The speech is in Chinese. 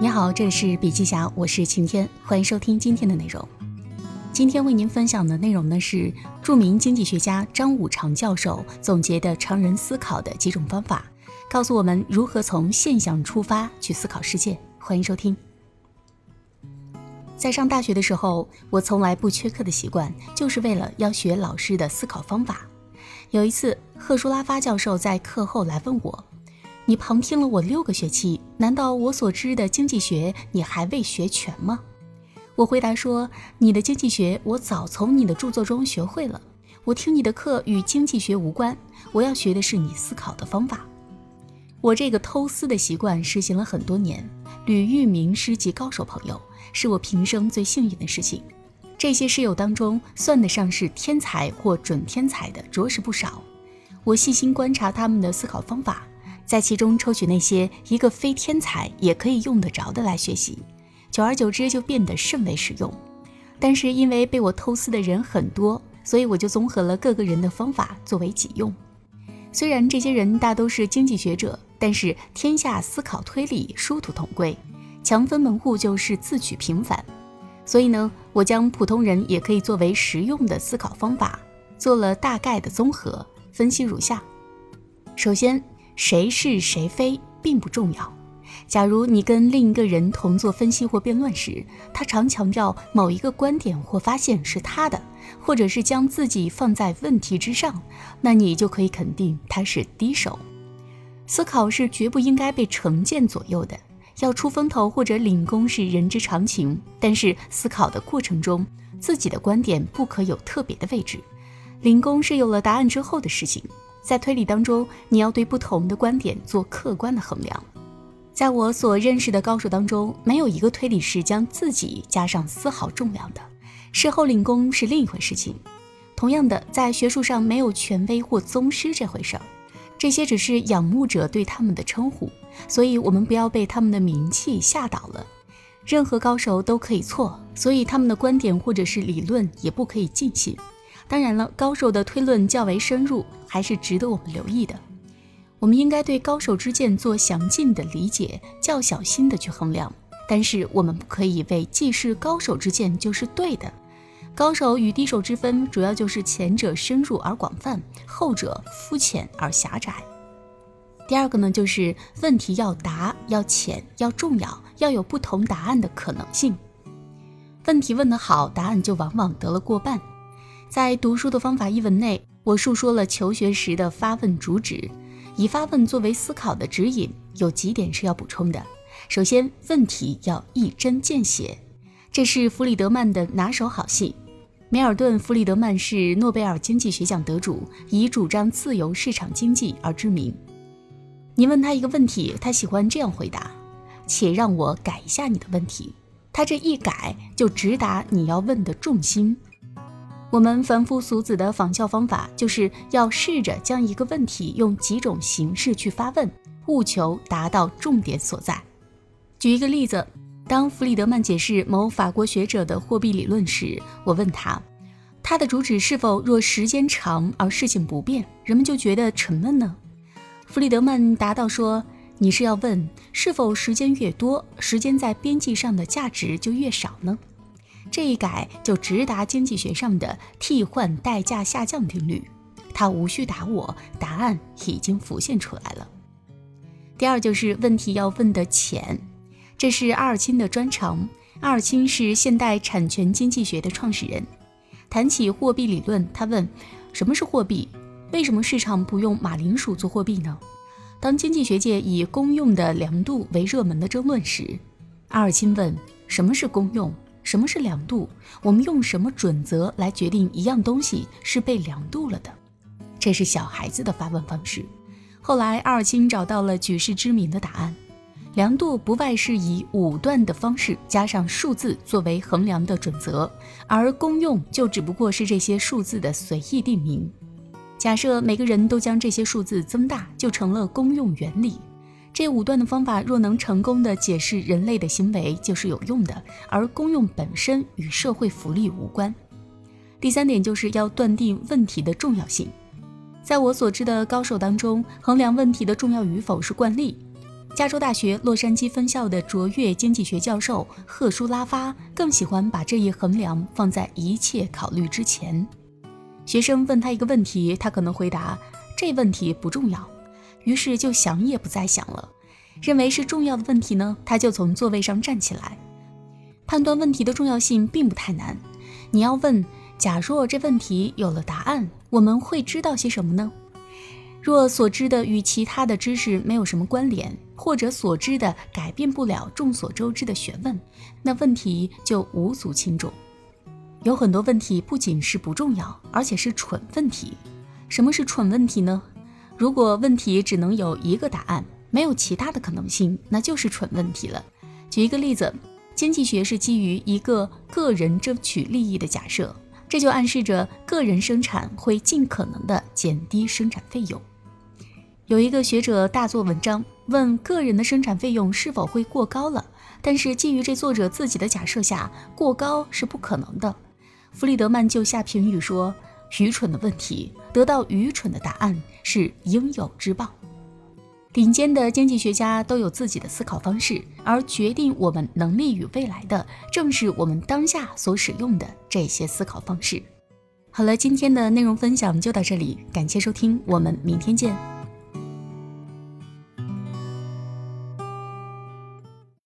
你好，这里是笔记侠，我是晴天，欢迎收听今天的内容。今天为您分享的内容呢是著名经济学家张五常教授总结的常人思考的几种方法，告诉我们如何从现象出发去思考世界。欢迎收听。在上大学的时候，我从来不缺课的习惯，就是为了要学老师的思考方法。有一次，赫舒拉发教授在课后来问我。你旁听了我六个学期，难道我所知的经济学你还未学全吗？我回答说：“你的经济学我早从你的著作中学会了。我听你的课与经济学无关，我要学的是你思考的方法。”我这个偷思的习惯实行了很多年，屡遇名师及高手朋友，是我平生最幸运的事情。这些师友当中，算得上是天才或准天才的着实不少。我细心观察他们的思考方法。在其中抽取那些一个非天才也可以用得着的来学习，久而久之就变得甚为实用。但是因为被我偷师的人很多，所以我就综合了各个人的方法作为己用。虽然这些人大都是经济学者，但是天下思考推理殊途同归，强分门户就是自取平凡。所以呢，我将普通人也可以作为实用的思考方法做了大概的综合分析，如下：首先。谁是谁非并不重要。假如你跟另一个人同做分析或辩论时，他常强调某一个观点或发现是他的，或者是将自己放在问题之上，那你就可以肯定他是低手。思考是绝不应该被成见左右的，要出风头或者领功是人之常情。但是思考的过程中，自己的观点不可有特别的位置，领功是有了答案之后的事情。在推理当中，你要对不同的观点做客观的衡量。在我所认识的高手当中，没有一个推理是将自己加上丝毫重量的。事后领功是另一回事情。同样的，在学术上没有权威或宗师这回事儿，这些只是仰慕者对他们的称呼，所以我们不要被他们的名气吓倒了。任何高手都可以错，所以他们的观点或者是理论也不可以尽信。当然了，高手的推论较为深入，还是值得我们留意的。我们应该对高手之见做详尽的理解，较小心的去衡量。但是我们不可以为既是高手之见就是对的。高手与低手之分，主要就是前者深入而广泛，后者肤浅而狭窄。第二个呢，就是问题要答、要浅、要重要，要有不同答案的可能性。问题问得好，答案就往往得了过半。在读书的方法一文内，我述说了求学时的发问主旨，以发问作为思考的指引，有几点是要补充的。首先，问题要一针见血，这是弗里德曼的拿手好戏。梅尔顿·弗里德曼是诺贝尔经济学奖得主，以主张自由市场经济而知名。你问他一个问题，他喜欢这样回答：“且让我改一下你的问题。”他这一改，就直达你要问的重心。我们凡夫俗子的仿效方法，就是要试着将一个问题用几种形式去发问，务求达到重点所在。举一个例子，当弗里德曼解释某法国学者的货币理论时，我问他，他的主旨是否若时间长而事情不变，人们就觉得沉闷呢？弗里德曼答道说，你是要问是否时间越多，时间在边际上的价值就越少呢？这一改就直达经济学上的替换代价下降定律，他无需答我，答案已经浮现出来了。第二就是问题要问的浅，这是阿尔钦的专长。阿尔钦是现代产权经济学的创始人。谈起货币理论，他问：什么是货币？为什么市场不用马铃薯做货币呢？当经济学界以公用的量度为热门的争论时，阿尔钦问：什么是公用？什么是量度？我们用什么准则来决定一样东西是被量度了的？这是小孩子的发问方式。后来，阿尔钦找到了举世知名的答案：量度不外是以武断的方式加上数字作为衡量的准则，而公用就只不过是这些数字的随意定名。假设每个人都将这些数字增大，就成了公用原理。这五段的方法若能成功的解释人类的行为，就是有用的，而功用本身与社会福利无关。第三点就是要断定问题的重要性。在我所知的高手当中，衡量问题的重要与否是惯例。加州大学洛杉矶分校的卓越经济学教授赫舒拉发更喜欢把这一衡量放在一切考虑之前。学生问他一个问题，他可能回答这问题不重要，于是就想也不再想了。认为是重要的问题呢，他就从座位上站起来。判断问题的重要性并不太难，你要问：假若这问题有了答案，我们会知道些什么呢？若所知的与其他的知识没有什么关联，或者所知的改变不了众所周知的学问，那问题就无足轻重。有很多问题不仅是不重要，而且是蠢问题。什么是蠢问题呢？如果问题只能有一个答案。没有其他的可能性，那就是蠢问题了。举一个例子，经济学是基于一个个人争取利益的假设，这就暗示着个人生产会尽可能的减低生产费用。有一个学者大做文章，问个人的生产费用是否会过高了，但是基于这作者自己的假设下，过高是不可能的。弗里德曼就下评语说：“愚蠢的问题得到愚蠢的答案是应有之报。”顶尖的经济学家都有自己的思考方式，而决定我们能力与未来的，正是我们当下所使用的这些思考方式。好了，今天的内容分享就到这里，感谢收听，我们明天见。